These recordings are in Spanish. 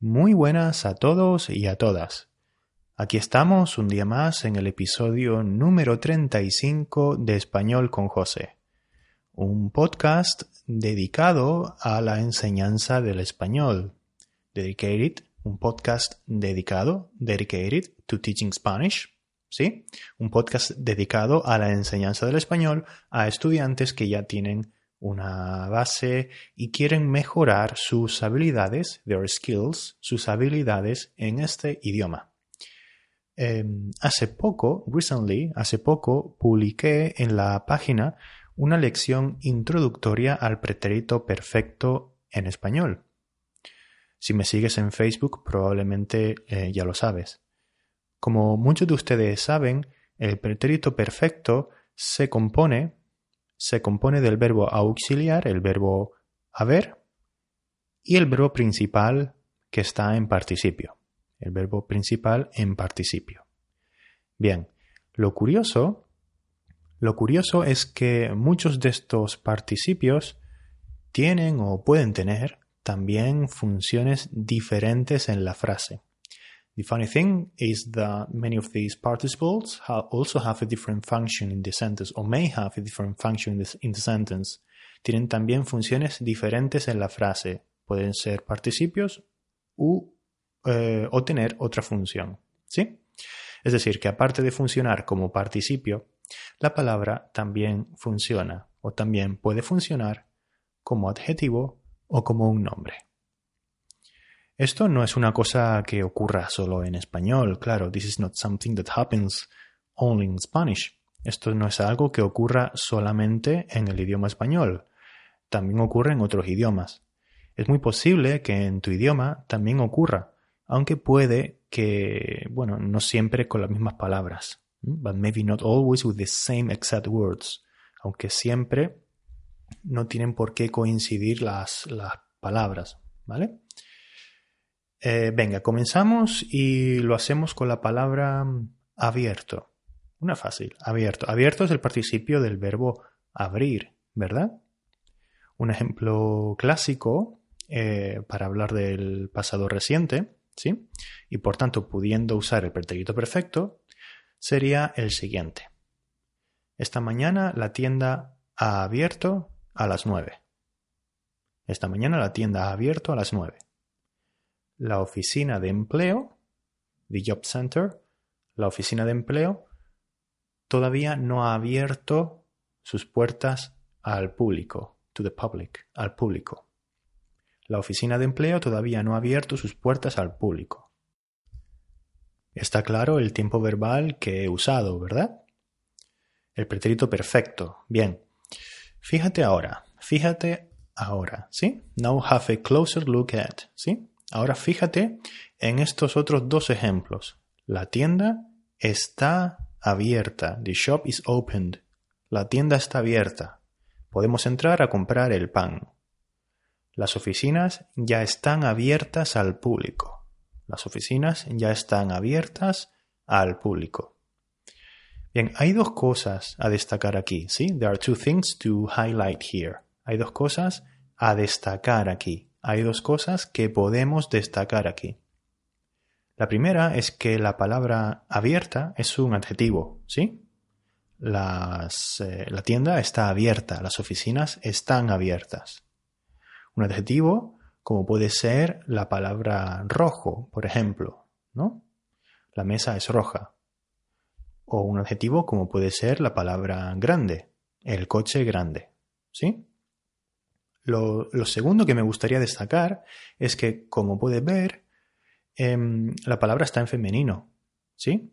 Muy buenas a todos y a todas. Aquí estamos un día más en el episodio número 35 de Español con José, un podcast dedicado a la enseñanza del español. Dedicated, un podcast dedicado, dedicated to teaching Spanish, ¿sí? Un podcast dedicado a la enseñanza del español a estudiantes que ya tienen una base y quieren mejorar sus habilidades, their skills, sus habilidades en este idioma. Em, hace poco, recently, hace poco, publiqué en la página una lección introductoria al pretérito perfecto en español. Si me sigues en Facebook, probablemente eh, ya lo sabes. Como muchos de ustedes saben, el pretérito perfecto se compone se compone del verbo auxiliar, el verbo haber, y el verbo principal que está en participio. El verbo principal en participio. Bien, lo curioso, lo curioso es que muchos de estos participios tienen o pueden tener también funciones diferentes en la frase. The funny thing is that many of these participles also have a different function in the sentence or may have a different function in the, in the sentence. Tienen también funciones diferentes en la frase. Pueden ser participios u, eh, o tener otra función. ¿Sí? Es decir, que aparte de funcionar como participio, la palabra también funciona o también puede funcionar como adjetivo o como un nombre. Esto no es una cosa que ocurra solo en español, claro, this is not something that happens only in Spanish. Esto no es algo que ocurra solamente en el idioma español, también ocurre en otros idiomas. Es muy posible que en tu idioma también ocurra, aunque puede que, bueno, no siempre con las mismas palabras, but maybe not always with the same exact words, aunque siempre no tienen por qué coincidir las, las palabras, ¿vale? Eh, venga, comenzamos y lo hacemos con la palabra abierto. Una fácil, abierto. Abierto es el participio del verbo abrir, ¿verdad? Un ejemplo clásico eh, para hablar del pasado reciente, ¿sí? Y por tanto, pudiendo usar el pretérito perfecto, sería el siguiente. Esta mañana la tienda ha abierto a las nueve. Esta mañana la tienda ha abierto a las nueve la oficina de empleo, the job center, la oficina de empleo, todavía no ha abierto sus puertas al público, to the public, al público. La oficina de empleo todavía no ha abierto sus puertas al público. Está claro el tiempo verbal que he usado, ¿verdad? El pretérito perfecto. Bien. Fíjate ahora, fíjate ahora, ¿sí? Now have a closer look at, ¿sí? Ahora fíjate en estos otros dos ejemplos. La tienda está abierta. The shop is opened. La tienda está abierta. Podemos entrar a comprar el pan. Las oficinas ya están abiertas al público. Las oficinas ya están abiertas al público. Bien, hay dos cosas a destacar aquí, ¿sí? There are two things to highlight here. Hay dos cosas a destacar aquí hay dos cosas que podemos destacar aquí. La primera es que la palabra abierta es un adjetivo, ¿sí? Eh, la tienda está abierta, las oficinas están abiertas. Un adjetivo como puede ser la palabra rojo, por ejemplo, ¿no? La mesa es roja. O un adjetivo como puede ser la palabra grande, el coche grande, ¿sí? Lo, segundo que me gustaría destacar es que, como puedes ver, em, la palabra está en femenino. ¿Sí?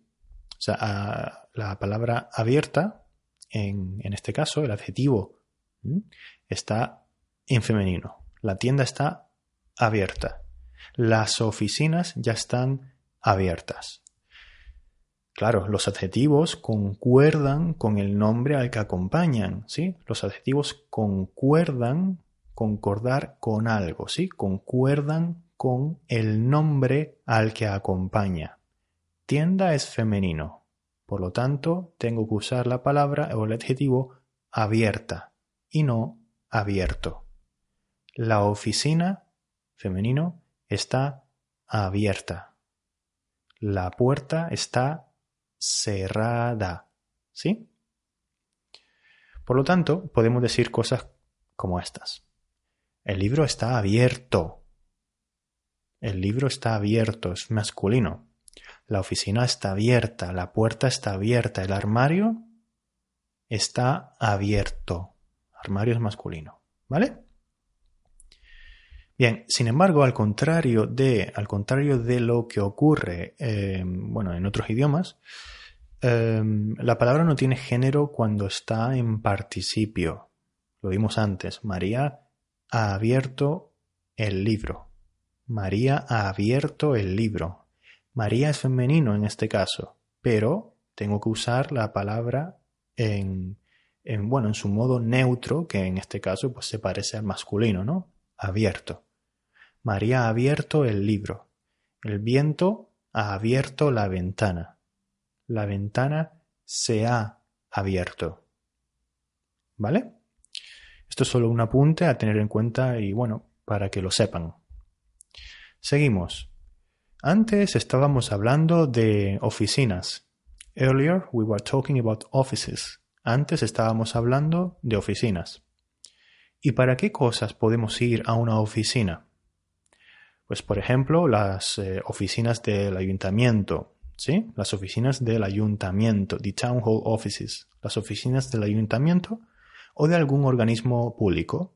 O sea, la palabra abierta, en, este caso, el adjetivo, está en femenino. La tienda está abierta. Las oficinas ya están abiertas. Claro, los adjetivos concuerdan con el nombre al que acompañan, ¿sí? Los adjetivos concuerdan concordar con algo, ¿sí? Concuerdan con el nombre al que acompaña. Tienda es femenino, por lo tanto tengo que usar la palabra o el adjetivo abierta y no abierto. La oficina, femenino, está abierta. La puerta está cerrada. ¿Sí? Por lo tanto, podemos decir cosas como estas. El libro está abierto. El libro está abierto, es masculino. La oficina está abierta, la puerta está abierta, el armario está abierto. Armario es masculino, ¿vale? Bien, sin embargo, al contrario de, al contrario de lo que ocurre eh, bueno, en otros idiomas, Em, la palabra no tiene género cuando está en participio. Lo vimos antes. María ha abierto el libro. María ha abierto el libro. María es femenino en este caso, pero tengo que usar la palabra en, en, bueno, en su modo neutro, que en este caso pues se parece al masculino, ¿no? Abierto. María ha abierto el libro. El viento ha abierto la ventana la ventana se ha abierto. ¿Vale? Esto es solo un apunte a tener en cuenta y bueno, para que lo sepan. Seguimos. Antes estábamos hablando de oficinas. Earlier we were talking about offices. Antes estábamos hablando de oficinas. ¿Y para qué cosas podemos ir a una oficina? Pues por ejemplo, las eh, oficinas del ayuntamiento, ¿sí? Las oficinas del ayuntamiento, the town hall offices, las oficinas del ayuntamiento o de algún organismo público.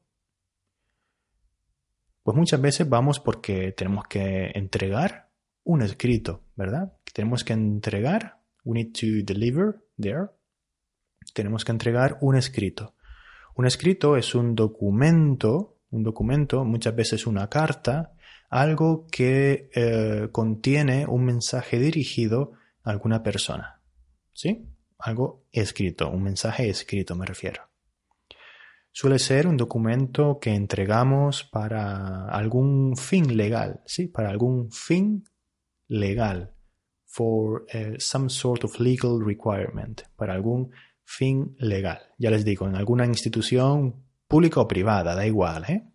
Pues muchas veces vamos porque tenemos que entregar un escrito, ¿verdad? Tenemos que entregar, we need to deliver there. Tenemos que entregar un escrito. Un escrito es un documento, un documento, muchas veces una carta, algo que eh, contiene un mensaje dirigido a alguna persona. ¿Sí? Algo escrito, un mensaje escrito me refiero. Suele ser un documento que entregamos para algún fin legal, ¿sí? Para algún fin legal. For eh, some sort of legal requirement. Para algún fin legal. Ya les digo, en alguna institución pública o privada, da igual, ¿eh?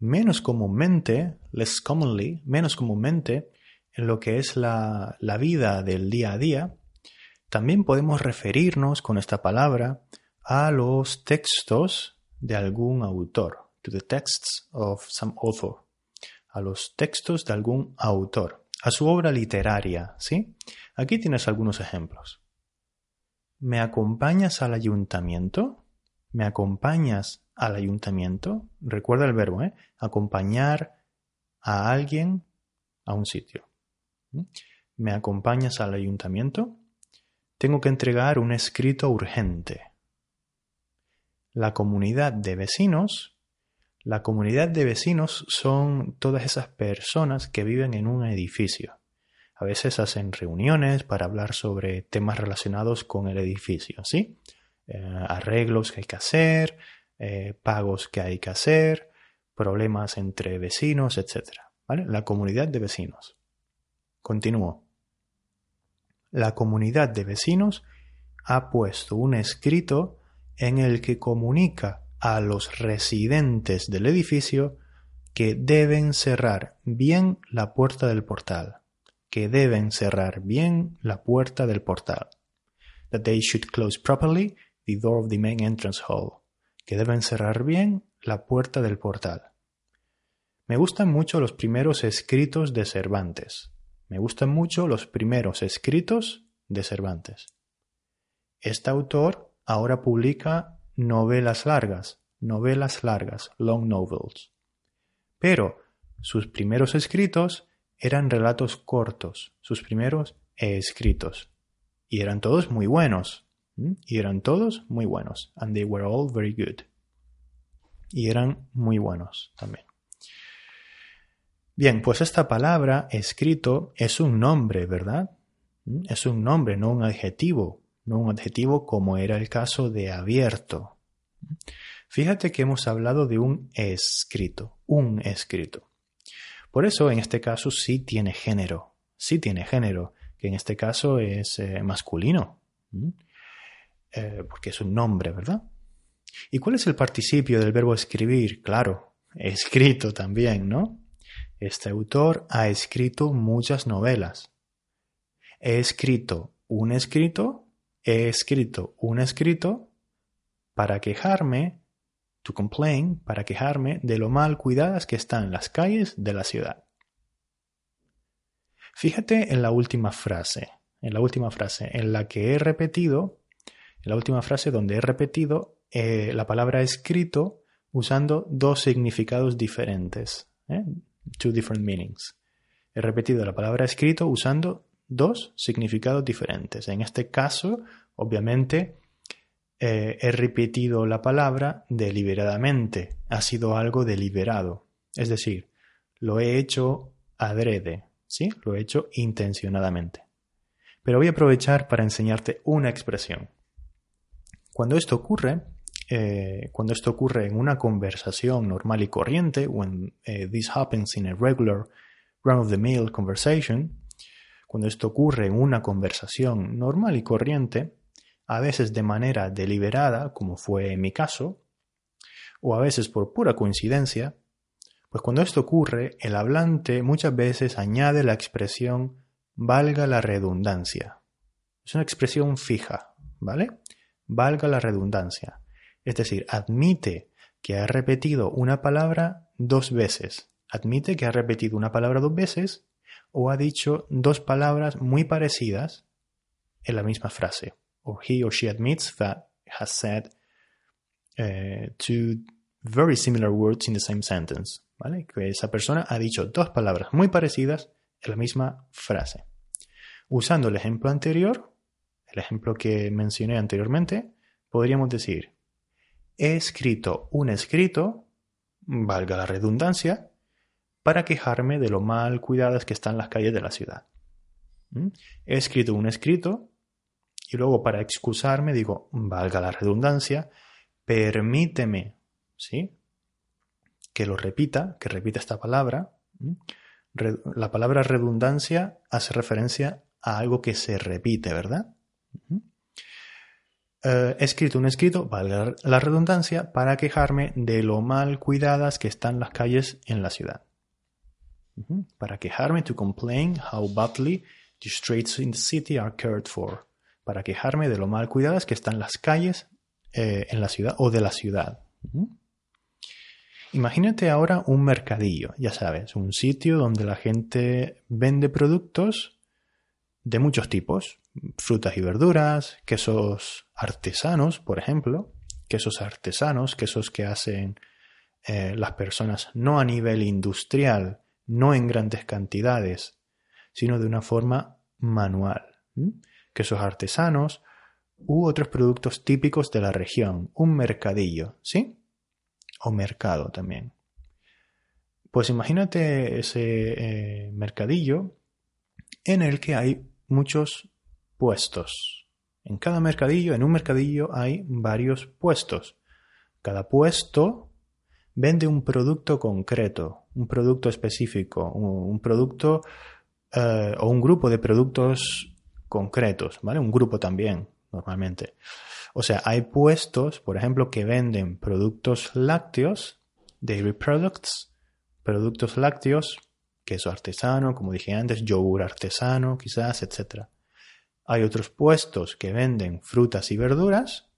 menos comúnmente, less commonly, menos comúnmente, en lo que es la, la vida del día a día, también podemos referirnos con esta palabra a los textos de algún autor, to the texts of some author, a los textos de algún autor, a su obra literaria, ¿sí? Aquí tienes algunos ejemplos. ¿Me acompañas al ayuntamiento? ¿Me acompañas al ayuntamiento? Recuerda el verbo, ¿eh? Acompañar a alguien a un sitio. ¿Mm? ¿Me acompañas al ayuntamiento? Tengo que entregar un escrito urgente. La comunidad de vecinos. La comunidad de vecinos son todas esas personas que viven en un edificio. A veces hacen reuniones para hablar sobre temas relacionados con el edificio, ¿sí? Eh, arreglos que hay que hacer, eh, pagos que hay que hacer, problemas entre vecinos, etc. ¿Vale? La comunidad de vecinos. Continúo. La comunidad de vecinos ha puesto un escrito en el que comunica a los residentes del edificio que deben cerrar bien la puerta del portal. Que deben cerrar bien la puerta del portal. That they should close properly the door of the main entrance hall, que deben cerrar bien la puerta del portal. Me gustan mucho los primeros escritos de Cervantes. Me gustan mucho los primeros escritos de Cervantes. Este autor ahora publica novelas largas, novelas largas, long novels. Pero sus primeros escritos eran relatos cortos, sus primeros escritos. Y eran todos muy buenos, y eran todos muy buenos. And they were all very good. Y eran muy buenos también. Bien, pues esta palabra escrito es un nombre, ¿verdad? Es un nombre, no un adjetivo. No un adjetivo como era el caso de abierto. Fíjate que hemos hablado de un escrito, un escrito. Por eso en este caso sí tiene género, sí tiene género, que en este caso es eh, masculino. Eh, porque es un nombre, ¿verdad? ¿Y cuál es el participio del verbo escribir? Claro, escrito también, ¿no? Este autor ha escrito muchas novelas. He escrito un escrito, he escrito un escrito para quejarme, to complain, para quejarme de lo mal cuidadas que están las calles de la ciudad. Fíjate en la última frase, en la última frase, en la que he repetido, en la última frase donde he repetido eh, la palabra escrito usando dos significados diferentes. ¿eh? Two different meanings. He repetido la palabra escrito usando dos significados diferentes. En este caso, obviamente, eh, he repetido la palabra deliberadamente. Ha sido algo deliberado. Es decir, lo he hecho adrede, ¿sí? Lo he hecho intencionadamente. Pero voy a aprovechar para enseñarte una expresión. Cuando esto ocurre, eh, cuando esto ocurre en una conversación normal y corriente, when eh, this happens in a regular run-of-the-mill conversation, cuando esto ocurre en una conversación normal y corriente, a veces de manera deliberada, como fue en mi caso, o a veces por pura coincidencia, pues cuando esto ocurre, el hablante muchas veces añade la expresión valga la redundancia. Es una expresión fija, ¿vale? Valga la redundancia. Es decir, admite que ha repetido una palabra dos veces. Admite que ha repetido una palabra dos veces o ha dicho dos palabras muy parecidas en la misma frase. Or he or she admits that has said uh, two very similar words in the same sentence. ¿Vale? Que esa persona ha dicho dos palabras muy parecidas en la misma frase. Usando el ejemplo anterior, el ejemplo que mencioné anteriormente, podríamos decir he escrito un escrito, valga la redundancia, para quejarme de lo mal cuidadas que están las calles de la ciudad. ¿Mm? He escrito un escrito y luego para excusarme digo, valga la redundancia, permíteme, ¿sí? Que lo repita, que repita esta palabra. ¿Mm? La palabra redundancia hace referencia a algo que se repite, ¿verdad? ¿Mm? he eh, escrito un escrito, valga la redundancia, para quejarme de lo mal cuidadas que están las calles en la ciudad. Para quejarme, to complain how badly the streets in the city are cared for. Para quejarme de lo mal cuidadas que están las calles eh, en la ciudad o de la ciudad. Imagínate ahora un mercadillo, ya sabes, un sitio donde la gente vende productos de muchos tipos, frutas y verduras, quesos artesanos, por ejemplo, quesos artesanos, quesos que hacen eh, las personas no a nivel industrial, no en grandes cantidades, sino de una forma manual. Quesos artesanos u otros productos típicos de la región, un mercadillo, ¿sí? O mercado también. Pues imagínate ese eh, mercadillo en el que hay muchos puestos. En cada mercadillo, en un mercadillo hay varios puestos. Cada puesto vende un producto concreto, un producto específico, un, producto eh, o un grupo de productos concretos, ¿vale? Un grupo también, normalmente. O sea, hay puestos, por ejemplo, que venden productos lácteos, dairy products, productos lácteos, queso artesano, como dije antes, yogur artesano, quizás, etcétera. Hay otros puestos que venden frutas y verduras,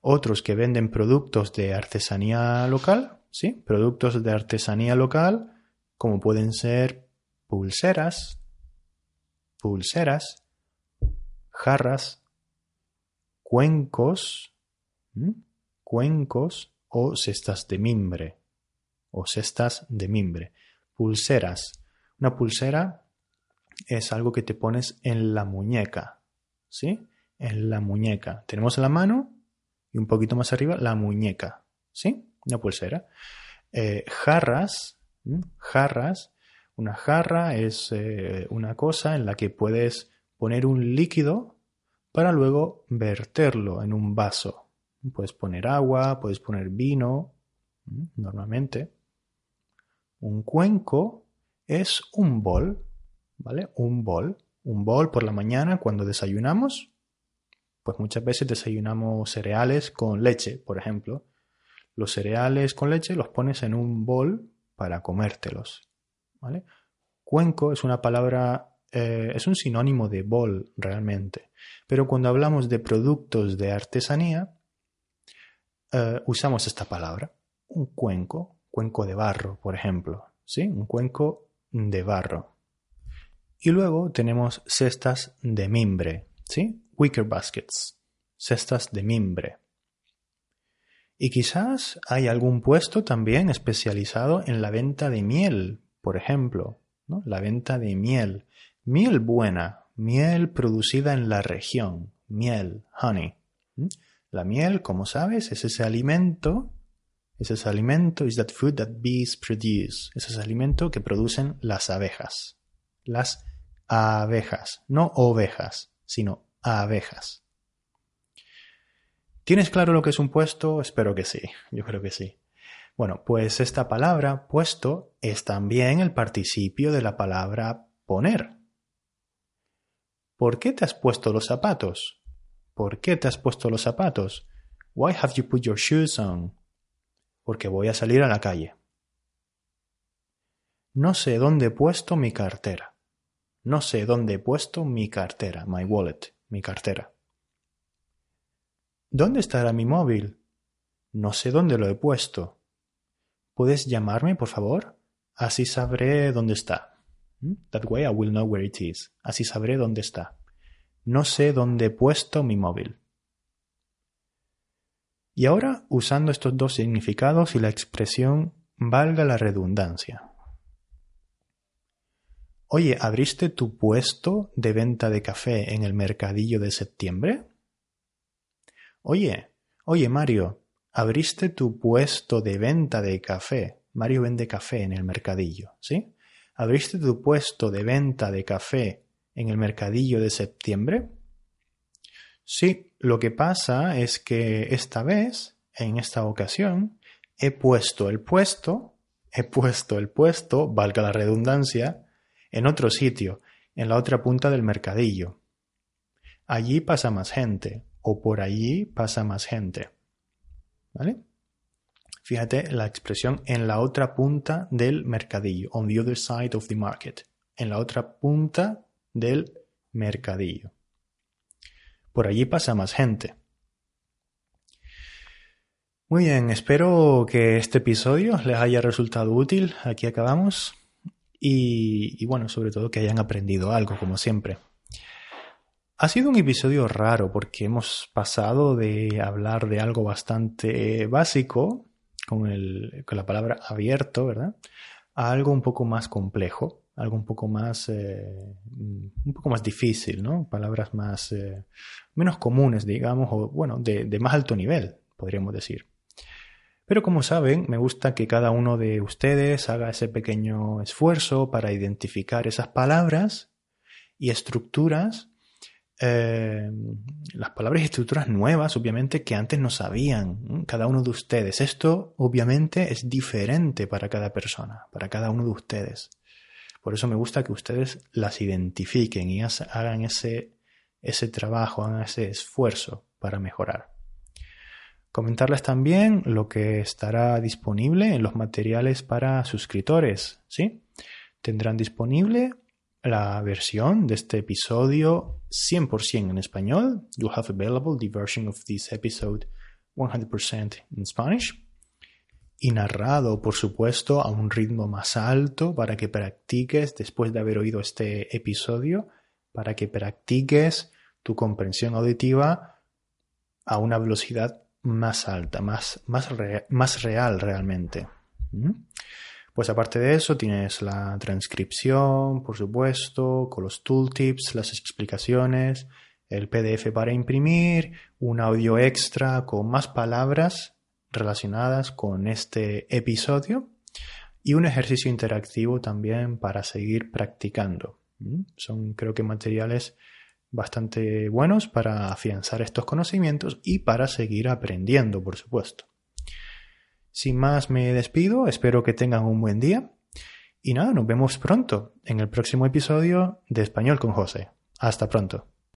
otros que venden productos de artesanía local, ¿sí? Productos de artesanía local, como pueden ser pulseras, pulseras, jarras, cuencos, cuencos o cestas de mimbre, o cestas de mimbre. Pulseras. Una pulsera es algo que te pones en la muñeca, ¿sí? En la muñeca. Tenemos la mano y un poquito más arriba la muñeca, ¿sí? Una pulsera. Eh, jarras, jarras. Una jarra es eh, una cosa en la que puedes poner un líquido para luego verterlo en un vaso. Puedes poner agua, puedes poner vino, normalmente. Un cuenco es un bol ¿vale? Un bol. Un bol por la mañana cuando desayunamos. Pues muchas veces desayunamos cereales con leche, por ejemplo. Los cereales con leche los pones en un bol para comértelos. ¿vale? Cuenco es una palabra, eh, es un sinónimo de bol realmente, pero cuando hablamos de productos de artesanía, eh, usamos esta palabra, un cuenco, cuenco de barro, por ejemplo, ¿sí? Un cuenco de barro. Y luego tenemos cestas de mimbre, ¿sí? Wicker baskets, cestas de mimbre. Y quizás hay algún puesto también especializado en la venta de miel, por ejemplo, la venta de miel. Miel buena, miel producida en la región, miel, honey. La miel, como sabes, es ese alimento, es ese alimento, is that food that bees produce, es ese alimento que producen las abejas. Las abejas, no ovejas, sino abejas. ¿Tienes claro lo que es un puesto? Espero que sí, yo creo que sí. Bueno, pues esta palabra puesto es también el participio de la palabra poner. ¿Por qué te has puesto los zapatos? ¿Por qué te has puesto los zapatos? Why have you put your shoes on? Porque voy a salir a la calle. No sé dónde he puesto mi cartera. No sé dónde he puesto mi cartera, my wallet, mi cartera. ¿Dónde estará mi móvil? No sé dónde lo he puesto. ¿Puedes llamarme, por favor? Así sabré dónde está. ¿Mm? That way I will know where it is. Así sabré dónde está. No sé dónde he puesto mi móvil. Y ahora, usando estos dos significados y la expresión valga la redundancia. Oye, ¿abriste tu puesto de venta de café en el mercadillo de septiembre? Oye, oye Mario, abriste tu puesto de venta de café. Mario vende café en el mercadillo, ¿sí? ¿Abriste tu puesto de venta de café en el mercadillo de septiembre? Sí, lo que pasa es que esta vez, en esta ocasión, he puesto el puesto, he puesto el puesto, valga la redundancia, en otro sitio, en la otra punta del mercadillo. Allí pasa más gente, o por allí pasa más gente. ¿Vale? Fíjate la expresión en la otra punta del mercadillo, on the other side of the market, en la otra punta del mercadillo. Por allí pasa más gente. Muy bien, espero que este episodio les haya resultado útil. Aquí acabamos. Y, bueno, sobre todo que hayan aprendido algo, como siempre. Ha sido un episodio raro porque hemos pasado de hablar de algo bastante básico, con, el, con la palabra abierto, ¿verdad? A algo un poco más complejo, algo un poco más, eh, un poco más difícil, ¿no? Palabras más, eh, menos comunes, digamos, o bueno, de, de más alto nivel, podríamos decir. Pero como saben, me gusta que cada uno de ustedes haga ese pequeño esfuerzo para identificar esas palabras y estructuras eh, las palabras y estructuras nuevas, obviamente, que antes no sabían cada uno de ustedes. Esto, obviamente, es diferente para cada persona, para cada uno de ustedes. Por eso me gusta que ustedes las identifiquen y hagan ese, ese trabajo, hagan ese esfuerzo para mejorar. Comentarles también lo que estará disponible en los materiales para suscriptores, ¿sí? Tendrán disponible la versión de este episodio 100% en español. You have available the version of this episode 100% in Spanish. Y narrado, por supuesto, a un ritmo más alto para que practiques, después de haber oído este episodio, para que practiques tu comprensión auditiva a una velocidad más alta, más, más, más real realmente. ¿Mm? Pues aparte de eso tienes la transcripción, por supuesto, con los tooltips, las explicaciones, el PDF para imprimir, un audio extra con más palabras relacionadas con este episodio y un ejercicio interactivo también para seguir practicando. ¿Mm? Son creo que materiales bastante buenos para afianzar estos conocimientos y para seguir aprendiendo, por supuesto. Sin más me despido, espero que tengan un buen día y nada, nos vemos pronto en el próximo episodio de Español con José. Hasta pronto.